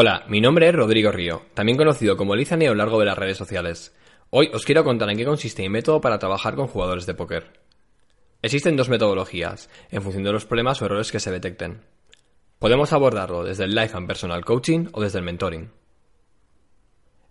Hola, mi nombre es Rodrigo Río, también conocido como Lizane a lo largo de las redes sociales. Hoy os quiero contar en qué consiste mi método para trabajar con jugadores de póker. Existen dos metodologías, en función de los problemas o errores que se detecten. Podemos abordarlo desde el Life and Personal Coaching o desde el Mentoring.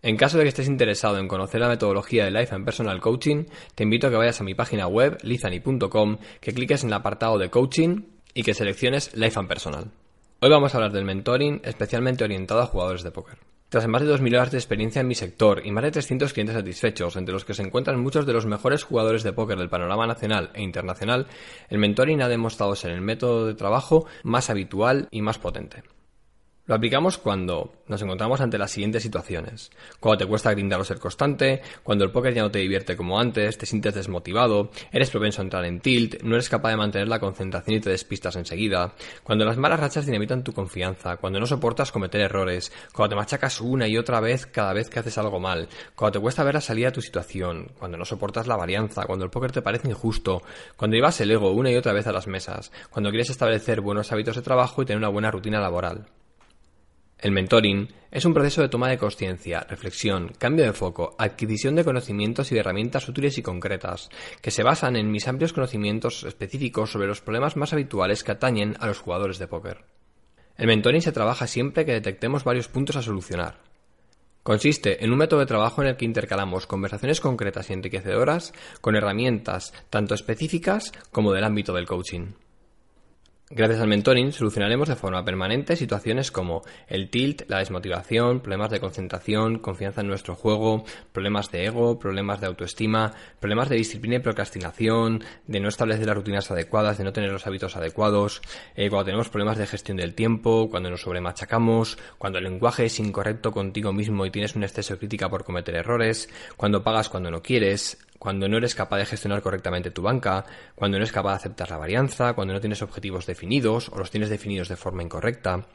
En caso de que estés interesado en conocer la metodología de Life and Personal Coaching, te invito a que vayas a mi página web, lizani.com, que cliques en el apartado de Coaching y que selecciones Life and Personal. Hoy vamos a hablar del mentoring especialmente orientado a jugadores de póker. Tras más de 2.000 horas de experiencia en mi sector y más de 300 clientes satisfechos, entre los que se encuentran muchos de los mejores jugadores de póker del panorama nacional e internacional, el mentoring ha demostrado ser el método de trabajo más habitual y más potente. Lo aplicamos cuando nos encontramos ante las siguientes situaciones. Cuando te cuesta grindar o ser constante, cuando el póker ya no te divierte como antes, te sientes desmotivado, eres propenso a entrar en tilt, no eres capaz de mantener la concentración y te despistas enseguida, cuando las malas rachas dinamitan tu confianza, cuando no soportas cometer errores, cuando te machacas una y otra vez cada vez que haces algo mal, cuando te cuesta ver la salida de tu situación, cuando no soportas la varianza, cuando el póker te parece injusto, cuando llevas el ego una y otra vez a las mesas, cuando quieres establecer buenos hábitos de trabajo y tener una buena rutina laboral. El mentoring es un proceso de toma de conciencia, reflexión, cambio de foco, adquisición de conocimientos y de herramientas útiles y concretas, que se basan en mis amplios conocimientos específicos sobre los problemas más habituales que atañen a los jugadores de póker. El mentoring se trabaja siempre que detectemos varios puntos a solucionar. Consiste en un método de trabajo en el que intercalamos conversaciones concretas y enriquecedoras con herramientas tanto específicas como del ámbito del coaching. Gracias al mentoring solucionaremos de forma permanente situaciones como el tilt, la desmotivación, problemas de concentración, confianza en nuestro juego, problemas de ego, problemas de autoestima, problemas de disciplina y procrastinación, de no establecer las rutinas adecuadas, de no tener los hábitos adecuados, eh, cuando tenemos problemas de gestión del tiempo, cuando nos sobremachacamos, cuando el lenguaje es incorrecto contigo mismo y tienes un exceso de crítica por cometer errores, cuando pagas cuando no quieres, cuando no eres capaz de gestionar correctamente tu banca, cuando no eres capaz de aceptar la varianza, cuando no tienes objetivos definidos o los tienes definidos de forma incorrecta.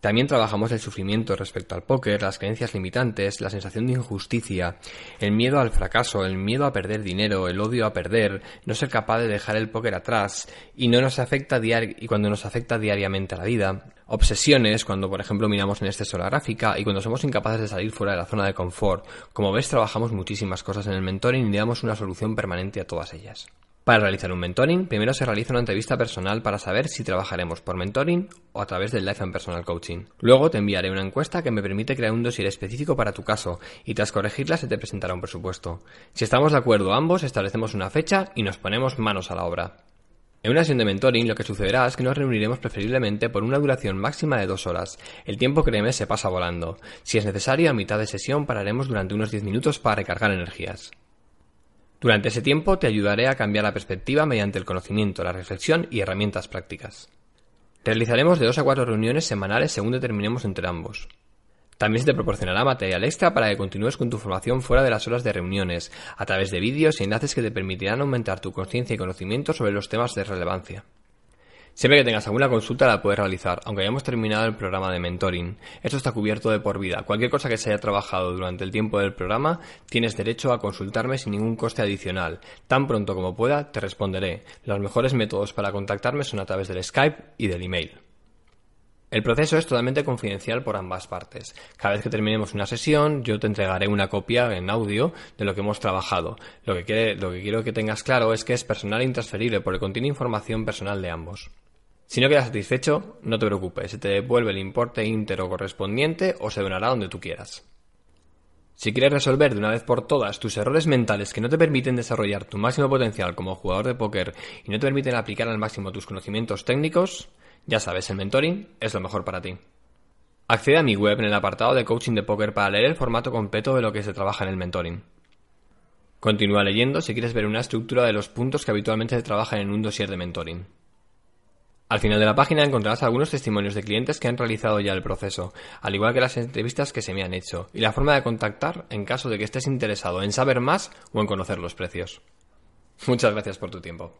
También trabajamos el sufrimiento respecto al póker, las creencias limitantes, la sensación de injusticia, el miedo al fracaso, el miedo a perder dinero, el odio a perder, no ser capaz de dejar el póker atrás y no nos afecta y cuando nos afecta diariamente a la vida, obsesiones cuando por ejemplo miramos en exceso la gráfica y cuando somos incapaces de salir fuera de la zona de confort. Como ves, trabajamos muchísimas cosas en el mentoring y le damos una solución permanente a todas ellas. Para realizar un mentoring, primero se realiza una entrevista personal para saber si trabajaremos por mentoring o a través del Life and Personal Coaching. Luego te enviaré una encuesta que me permite crear un dossier específico para tu caso y tras corregirla se te presentará un presupuesto. Si estamos de acuerdo ambos, establecemos una fecha y nos ponemos manos a la obra. En una sesión de mentoring lo que sucederá es que nos reuniremos preferiblemente por una duración máxima de dos horas. El tiempo créeme se pasa volando. Si es necesario, a mitad de sesión pararemos durante unos 10 minutos para recargar energías. Durante ese tiempo te ayudaré a cambiar la perspectiva mediante el conocimiento, la reflexión y herramientas prácticas. Realizaremos de dos a cuatro reuniones semanales según determinemos entre ambos. También se te proporcionará material extra para que continúes con tu formación fuera de las horas de reuniones, a través de vídeos y enlaces que te permitirán aumentar tu conciencia y conocimiento sobre los temas de relevancia. Siempre que tengas alguna consulta la puedes realizar, aunque hayamos terminado el programa de mentoring. Esto está cubierto de por vida. Cualquier cosa que se haya trabajado durante el tiempo del programa, tienes derecho a consultarme sin ningún coste adicional. Tan pronto como pueda, te responderé. Los mejores métodos para contactarme son a través del Skype y del email. El proceso es totalmente confidencial por ambas partes. Cada vez que terminemos una sesión, yo te entregaré una copia en audio de lo que hemos trabajado. Lo que, quiero que tengas claro es que es personal e intransferible porque contiene información personal de ambos. Si no quedas satisfecho, no te preocupes, se te devuelve el importe íntero correspondiente o se donará donde tú quieras. Si quieres resolver de una vez por todas tus errores mentales que no te permiten desarrollar tu máximo potencial como jugador de póker y no te permiten aplicar al máximo tus conocimientos técnicos, ya sabes, el mentoring es lo mejor para ti. Accede a mi web en el apartado de coaching de póker para leer el formato completo de lo que se trabaja en el mentoring. Continúa leyendo si quieres ver una estructura de los puntos que habitualmente se trabajan en un dossier de mentoring. Al final de la página encontrarás algunos testimonios de clientes que han realizado ya el proceso, al igual que las entrevistas que se me han hecho, y la forma de contactar en caso de que estés interesado en saber más o en conocer los precios. Muchas gracias por tu tiempo.